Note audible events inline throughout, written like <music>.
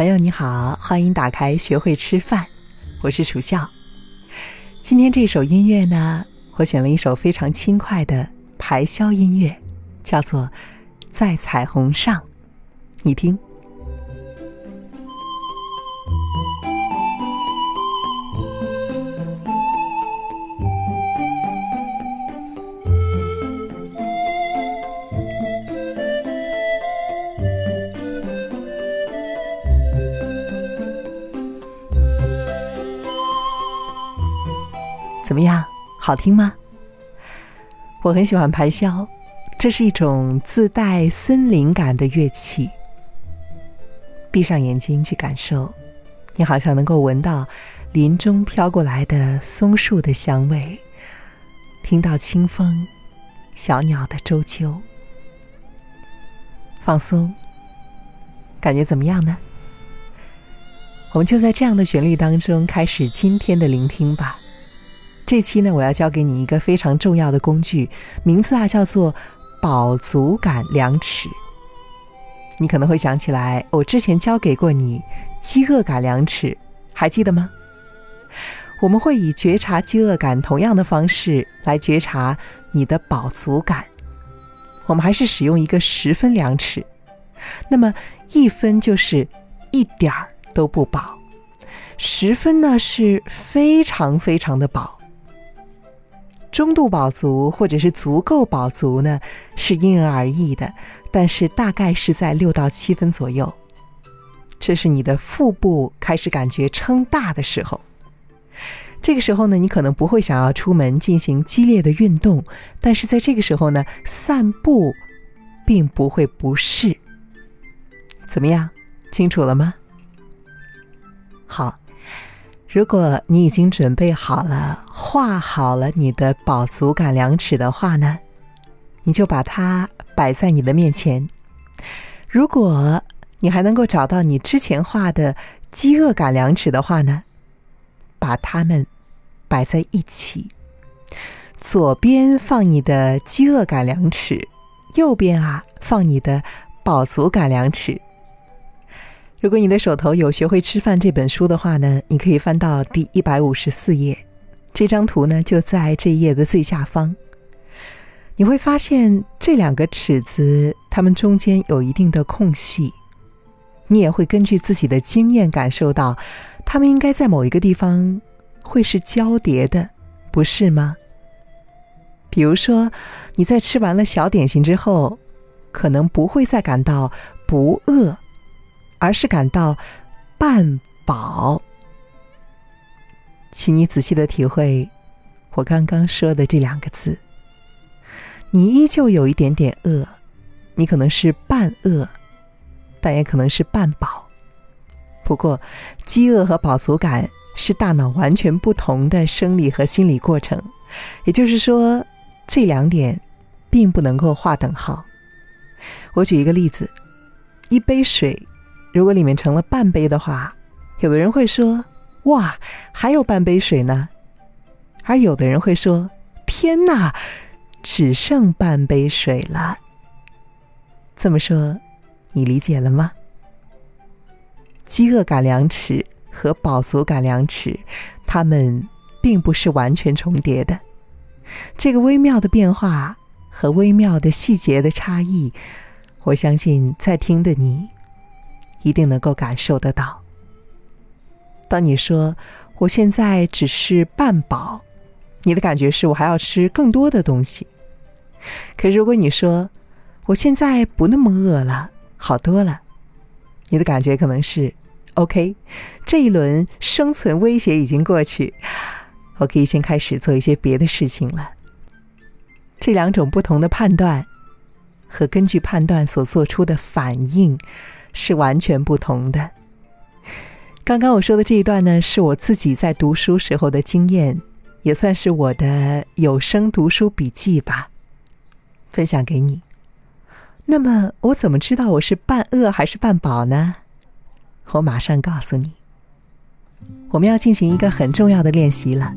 朋友你好，欢迎打开学会吃饭，我是楚笑。今天这首音乐呢，我选了一首非常轻快的排箫音乐，叫做《在彩虹上》，你听。怎么样，好听吗？我很喜欢排箫，这是一种自带森林感的乐器。闭上眼睛去感受，你好像能够闻到林中飘过来的松树的香味，听到清风、小鸟的啾啾。放松，感觉怎么样呢？我们就在这样的旋律当中开始今天的聆听吧。这期呢，我要教给你一个非常重要的工具，名字啊叫做饱足感量尺。你可能会想起来，我之前教给过你饥饿感量尺，还记得吗？我们会以觉察饥饿感同样的方式来觉察你的饱足感。我们还是使用一个十分量尺，那么一分就是一点儿都不饱，十分呢是非常非常的饱。中度饱足或者是足够饱足呢，是因人而异的，但是大概是在六到七分左右。这是你的腹部开始感觉撑大的时候。这个时候呢，你可能不会想要出门进行激烈的运动，但是在这个时候呢，散步并不会不适。怎么样，清楚了吗？好。如果你已经准备好了，画好了你的饱足感量尺的话呢，你就把它摆在你的面前。如果你还能够找到你之前画的饥饿感量尺的话呢，把它们摆在一起。左边放你的饥饿感量尺，右边啊放你的饱足感量尺。如果你的手头有《学会吃饭》这本书的话呢，你可以翻到第一百五十四页，这张图呢就在这一页的最下方。你会发现这两个尺子，它们中间有一定的空隙，你也会根据自己的经验感受到，它们应该在某一个地方会是交叠的，不是吗？比如说，你在吃完了小点心之后，可能不会再感到不饿。而是感到半饱，请你仔细的体会我刚刚说的这两个字。你依旧有一点点饿，你可能是半饿，但也可能是半饱。不过，饥饿和饱足感是大脑完全不同的生理和心理过程，也就是说，这两点并不能够划等号。我举一个例子：一杯水。如果里面盛了半杯的话，有的人会说：“哇，还有半杯水呢。”而有的人会说：“天哪，只剩半杯水了。”这么说，你理解了吗？饥饿感量尺和饱足感量尺，它们并不是完全重叠的。这个微妙的变化和微妙的细节的差异，我相信在听的你。一定能够感受得到。当你说“我现在只是半饱”，你的感觉是我还要吃更多的东西。可如果你说“我现在不那么饿了，好多了”，你的感觉可能是 “OK”，这一轮生存威胁已经过去，我可以先开始做一些别的事情了。这两种不同的判断和根据判断所做出的反应。是完全不同的。刚刚我说的这一段呢，是我自己在读书时候的经验，也算是我的有声读书笔记吧，分享给你。那么，我怎么知道我是半饿还是半饱呢？我马上告诉你。我们要进行一个很重要的练习了。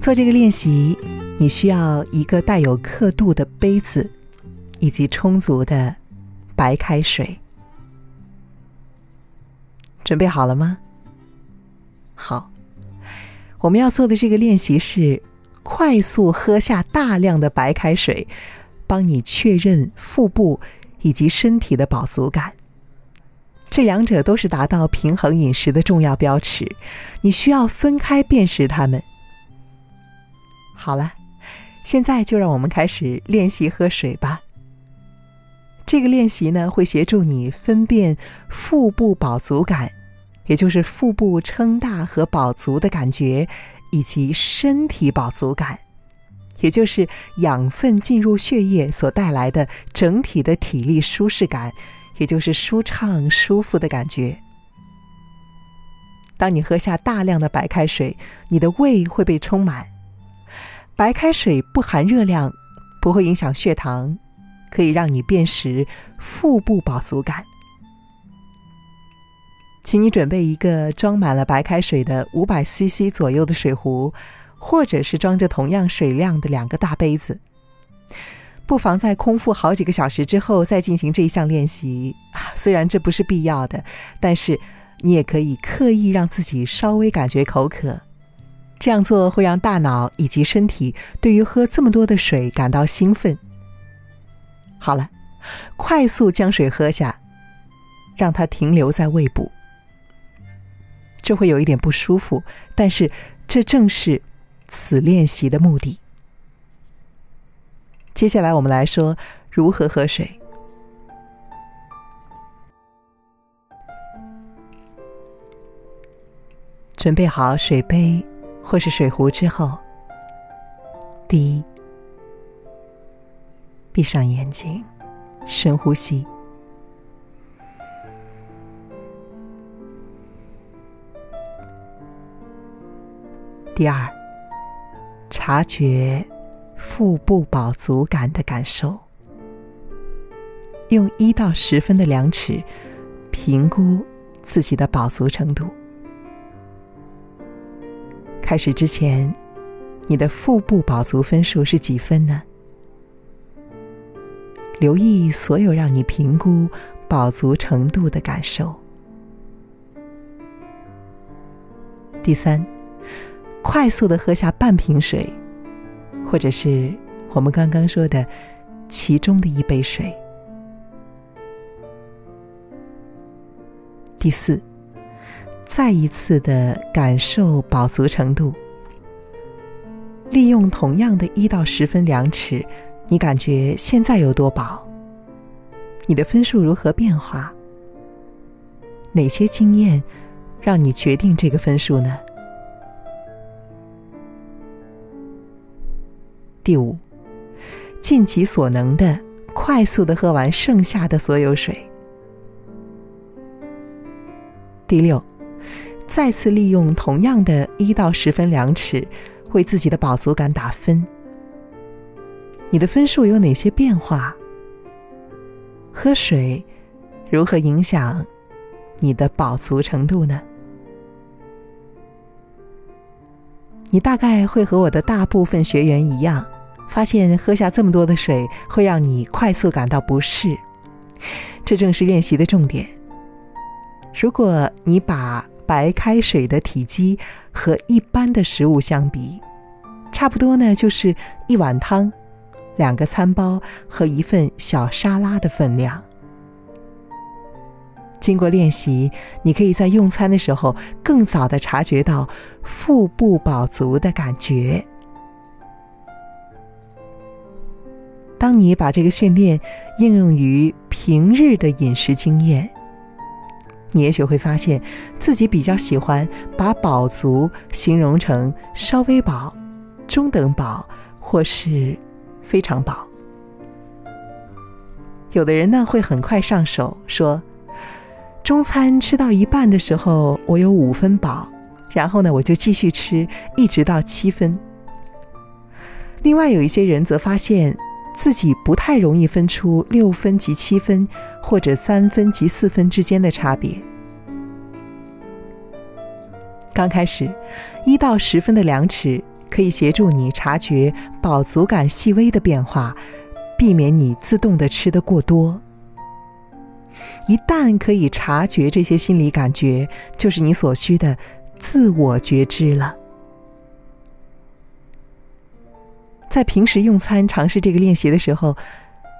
做这个练习，你需要一个带有刻度的杯子，以及充足的白开水。准备好了吗？好，我们要做的这个练习是快速喝下大量的白开水，帮你确认腹部以及身体的饱足感。这两者都是达到平衡饮食的重要标尺，你需要分开辨识它们。好了，现在就让我们开始练习喝水吧。这个练习呢，会协助你分辨腹部饱足感，也就是腹部撑大和饱足的感觉，以及身体饱足感，也就是养分进入血液所带来的整体的体力舒适感。也就是舒畅、舒服的感觉。当你喝下大量的白开水，你的胃会被充满。白开水不含热量，不会影响血糖，可以让你辨识腹部饱足感。请你准备一个装满了白开水的五百 CC 左右的水壶，或者是装着同样水量的两个大杯子。不妨在空腹好几个小时之后再进行这一项练习。虽然这不是必要的，但是你也可以刻意让自己稍微感觉口渴。这样做会让大脑以及身体对于喝这么多的水感到兴奋。好了，快速将水喝下，让它停留在胃部。就会有一点不舒服，但是这正是此练习的目的。接下来，我们来说如何喝水。准备好水杯或是水壶之后，第一，闭上眼睛，深呼吸；第二，察觉。腹部饱足感的感受，用一到十分的量尺评估自己的饱足程度。开始之前，你的腹部饱足分数是几分呢？留意所有让你评估饱足程度的感受。第三，快速的喝下半瓶水。或者是我们刚刚说的其中的一杯水。第四，再一次的感受饱足程度。利用同样的一到十分量尺，你感觉现在有多饱？你的分数如何变化？哪些经验让你决定这个分数呢？第五，尽己所能的快速的喝完剩下的所有水。第六，再次利用同样的一到十分量尺，为自己的饱足感打分。你的分数有哪些变化？喝水如何影响你的饱足程度呢？你大概会和我的大部分学员一样，发现喝下这么多的水会让你快速感到不适。这正是练习的重点。如果你把白开水的体积和一般的食物相比，差不多呢，就是一碗汤、两个餐包和一份小沙拉的分量。经过练习，你可以在用餐的时候更早的察觉到腹部饱足的感觉。当你把这个训练应用于平日的饮食经验，你也许会发现自己比较喜欢把饱足形容成稍微饱、中等饱或是非常饱。有的人呢会很快上手说。中餐吃到一半的时候，我有五分饱，然后呢，我就继续吃，一直到七分。另外有一些人则发现自己不太容易分出六分及七分，或者三分及四分之间的差别。刚开始，一到十分的量尺可以协助你察觉饱足感细微的变化，避免你自动的吃得过多。一旦可以察觉这些心理感觉，就是你所需的自我觉知了。在平时用餐尝试这个练习的时候，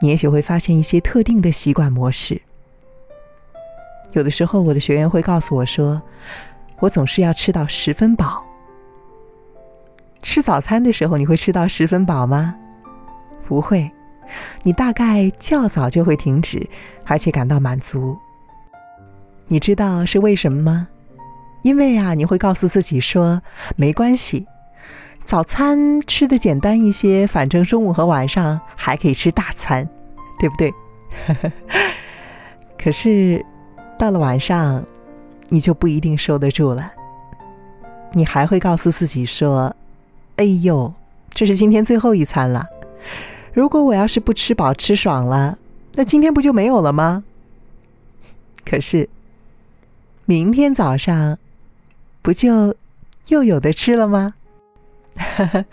你也许会发现一些特定的习惯模式。有的时候，我的学员会告诉我说：“我总是要吃到十分饱。”吃早餐的时候，你会吃到十分饱吗？不会，你大概较早就会停止，而且感到满足。你知道是为什么吗？因为啊，你会告诉自己说：“没关系。”早餐吃的简单一些，反正中午和晚上还可以吃大餐，对不对？<laughs> 可是到了晚上，你就不一定收得住了。你还会告诉自己说：“哎呦，这是今天最后一餐了。如果我要是不吃饱吃爽了，那今天不就没有了吗？” <laughs> 可是明天早上不就又有的吃了吗？<laughs>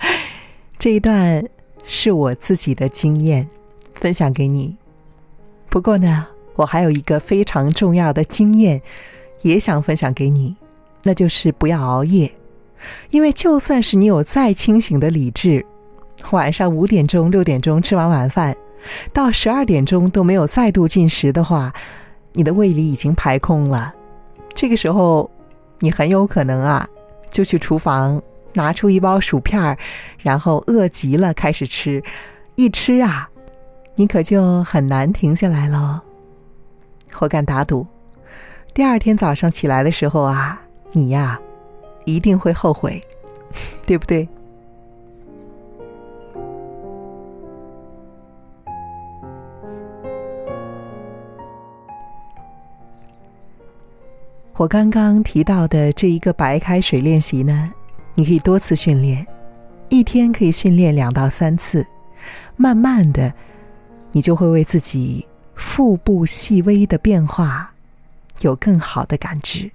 这一段是我自己的经验，分享给你。不过呢，我还有一个非常重要的经验，也想分享给你，那就是不要熬夜。因为就算是你有再清醒的理智，晚上五点钟、六点钟吃完晚饭，到十二点钟都没有再度进食的话，你的胃里已经排空了。这个时候，你很有可能啊，就去厨房。拿出一包薯片然后饿极了开始吃，一吃啊，你可就很难停下来了。我敢打赌，第二天早上起来的时候啊，你呀，一定会后悔，对不对？我刚刚提到的这一个白开水练习呢？你可以多次训练，一天可以训练两到三次，慢慢的，你就会为自己腹部细微的变化有更好的感知。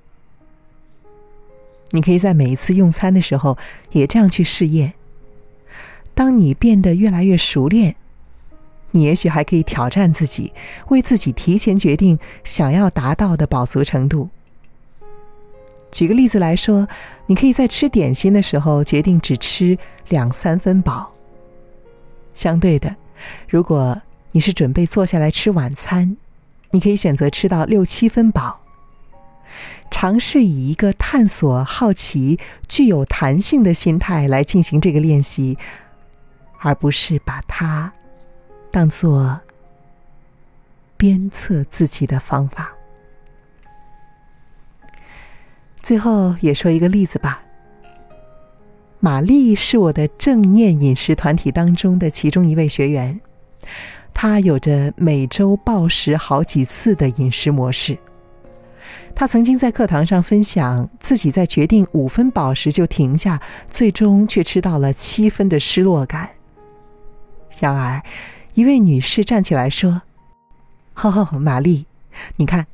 你可以在每一次用餐的时候也这样去试验。当你变得越来越熟练，你也许还可以挑战自己，为自己提前决定想要达到的饱足程度。举个例子来说，你可以在吃点心的时候决定只吃两三分饱。相对的，如果你是准备坐下来吃晚餐，你可以选择吃到六七分饱。尝试以一个探索、好奇、具有弹性的心态来进行这个练习，而不是把它当做鞭策自己的方法。最后也说一个例子吧。玛丽是我的正念饮食团体当中的其中一位学员，她有着每周暴食好几次的饮食模式。她曾经在课堂上分享自己在决定五分饱时就停下，最终却吃到了七分的失落感。然而，一位女士站起来说：“ <laughs> 哦，玛丽，你看。”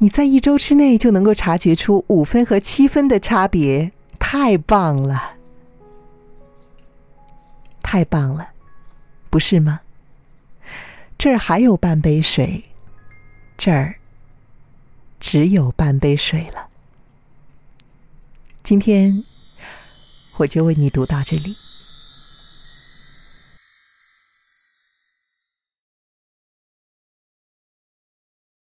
你在一周之内就能够察觉出五分和七分的差别，太棒了，太棒了，不是吗？这儿还有半杯水，这儿只有半杯水了。今天我就为你读到这里。